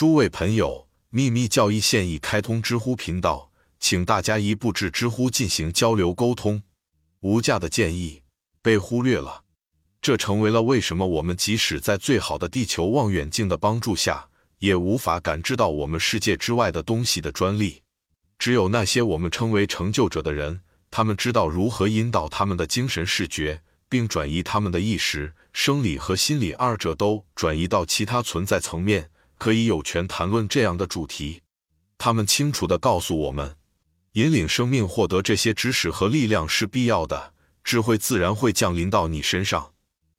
诸位朋友，秘密教义现已开通知乎频道，请大家一步至知乎进行交流沟通。无价的建议被忽略了，这成为了为什么我们即使在最好的地球望远镜的帮助下，也无法感知到我们世界之外的东西的专利。只有那些我们称为成就者的人，他们知道如何引导他们的精神视觉，并转移他们的意识、生理和心理二者都转移到其他存在层面，可以有权谈论这样的主题。他们清楚地告诉我们，引领生命获得这些知识和力量是必要的，智慧自然会降临到你身上。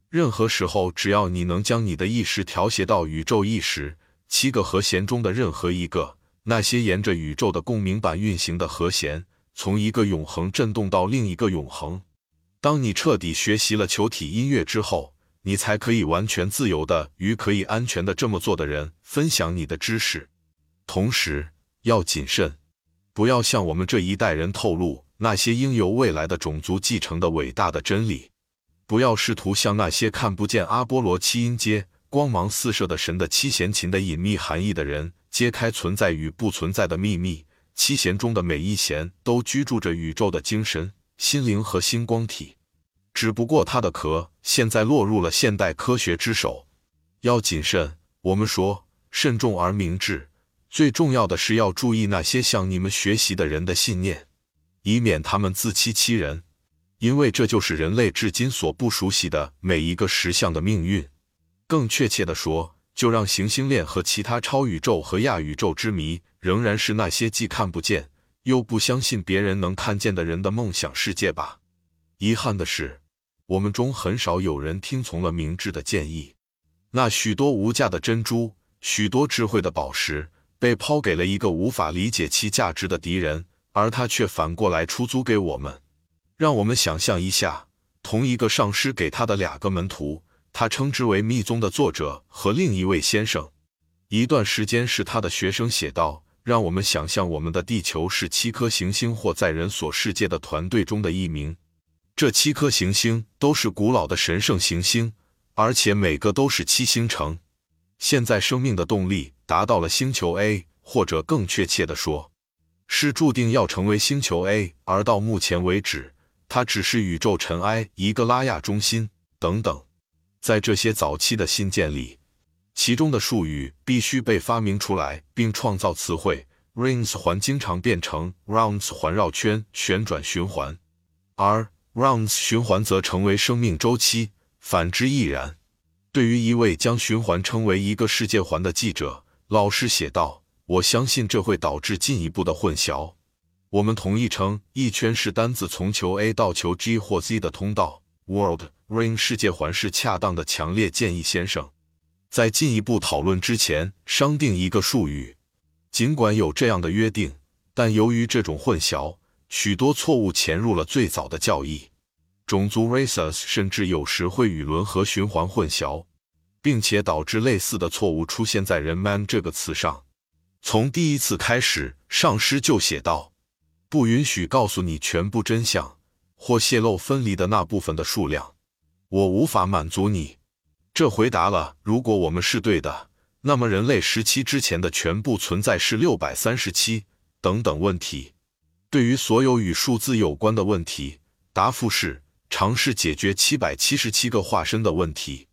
任何时候，只要你能将你的意识调谐到宇宙意识七个和弦中的任何一个。那些沿着宇宙的共鸣板运行的和弦，从一个永恒震动到另一个永恒。当你彻底学习了球体音乐之后，你才可以完全自由的与可以安全的这么做的人分享你的知识。同时要谨慎，不要向我们这一代人透露那些应由未来的种族继承的伟大的真理。不要试图向那些看不见阿波罗七音阶光芒四射的神的七弦琴的隐秘含义的人。揭开存在与不存在的秘密。七弦中的每一弦都居住着宇宙的精神、心灵和星光体，只不过它的壳现在落入了现代科学之手。要谨慎，我们说慎重而明智。最重要的是要注意那些向你们学习的人的信念，以免他们自欺欺人，因为这就是人类至今所不熟悉的每一个实相的命运。更确切地说。就让行星链和其他超宇宙和亚宇宙之谜，仍然是那些既看不见又不相信别人能看见的人的梦想世界吧。遗憾的是，我们中很少有人听从了明智的建议。那许多无价的珍珠，许多智慧的宝石，被抛给了一个无法理解其价值的敌人，而他却反过来出租给我们。让我们想象一下，同一个上师给他的两个门徒。他称之为密宗的作者和另一位先生，一段时间是他的学生写道：“让我们想象我们的地球是七颗行星或在人所世界的团队中的一名。这七颗行星都是古老的神圣行星，而且每个都是七星城。现在生命的动力达到了星球 A，或者更确切的说，是注定要成为星球 A。而到目前为止，它只是宇宙尘埃一个拉亚中心等等。”在这些早期的新建里，其中的术语必须被发明出来，并创造词汇。Rings 环经常变成 rounds 环绕圈旋转循环，而 rounds 循环则成为生命周期，反之亦然。对于一位将循环称为一个世界环的记者，老师写道：“我相信这会导致进一步的混淆。我们同意称一圈是单字从球 A 到球 G 或 Z 的通道。World。” Ring 世界环是恰当的，强烈建议先生，在进一步讨论之前商定一个术语。尽管有这样的约定，但由于这种混淆，许多错误潜入了最早的教义。种族 races 甚至有时会与轮和循环混淆，并且导致类似的错误出现在人 man 这个词上。从第一次开始，上师就写道：“不允许告诉你全部真相，或泄露分离的那部分的数量。”我无法满足你。这回答了：如果我们是对的，那么人类时期之前的全部存在是六百三十七等等问题。对于所有与数字有关的问题，答复是尝试解决七百七十七个化身的问题。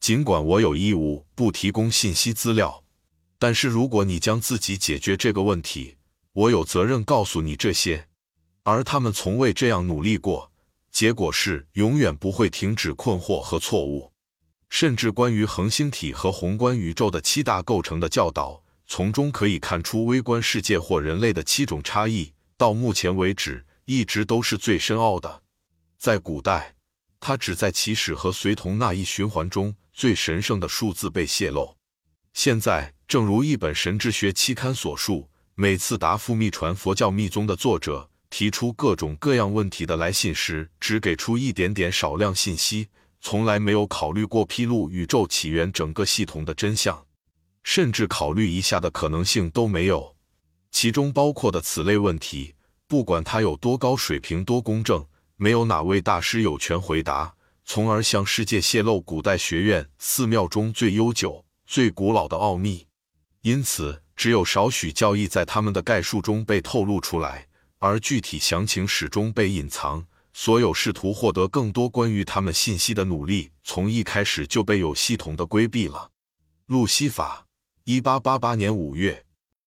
尽管我有义务不提供信息资料，但是如果你将自己解决这个问题，我有责任告诉你这些。而他们从未这样努力过。结果是永远不会停止困惑和错误，甚至关于恒星体和宏观宇宙的七大构成的教导，从中可以看出微观世界或人类的七种差异。到目前为止，一直都是最深奥的。在古代，它只在起始和随同那一循环中最神圣的数字被泄露。现在，正如一本神之学期刊所述，每次答复密传佛教密宗的作者。提出各种各样问题的来信时，只给出一点点少量信息，从来没有考虑过披露宇宙起源整个系统的真相，甚至考虑一下的可能性都没有。其中包括的此类问题，不管它有多高水平、多公正，没有哪位大师有权回答，从而向世界泄露古代学院寺庙中最悠久、最古老的奥秘。因此只有少许教义在他们的概述中被透露出来，而具体详情始终被隐藏。所有试图获得更多关于他们信息的努力，从一开始就被有系统的规避了。路西法，一八八八年五月，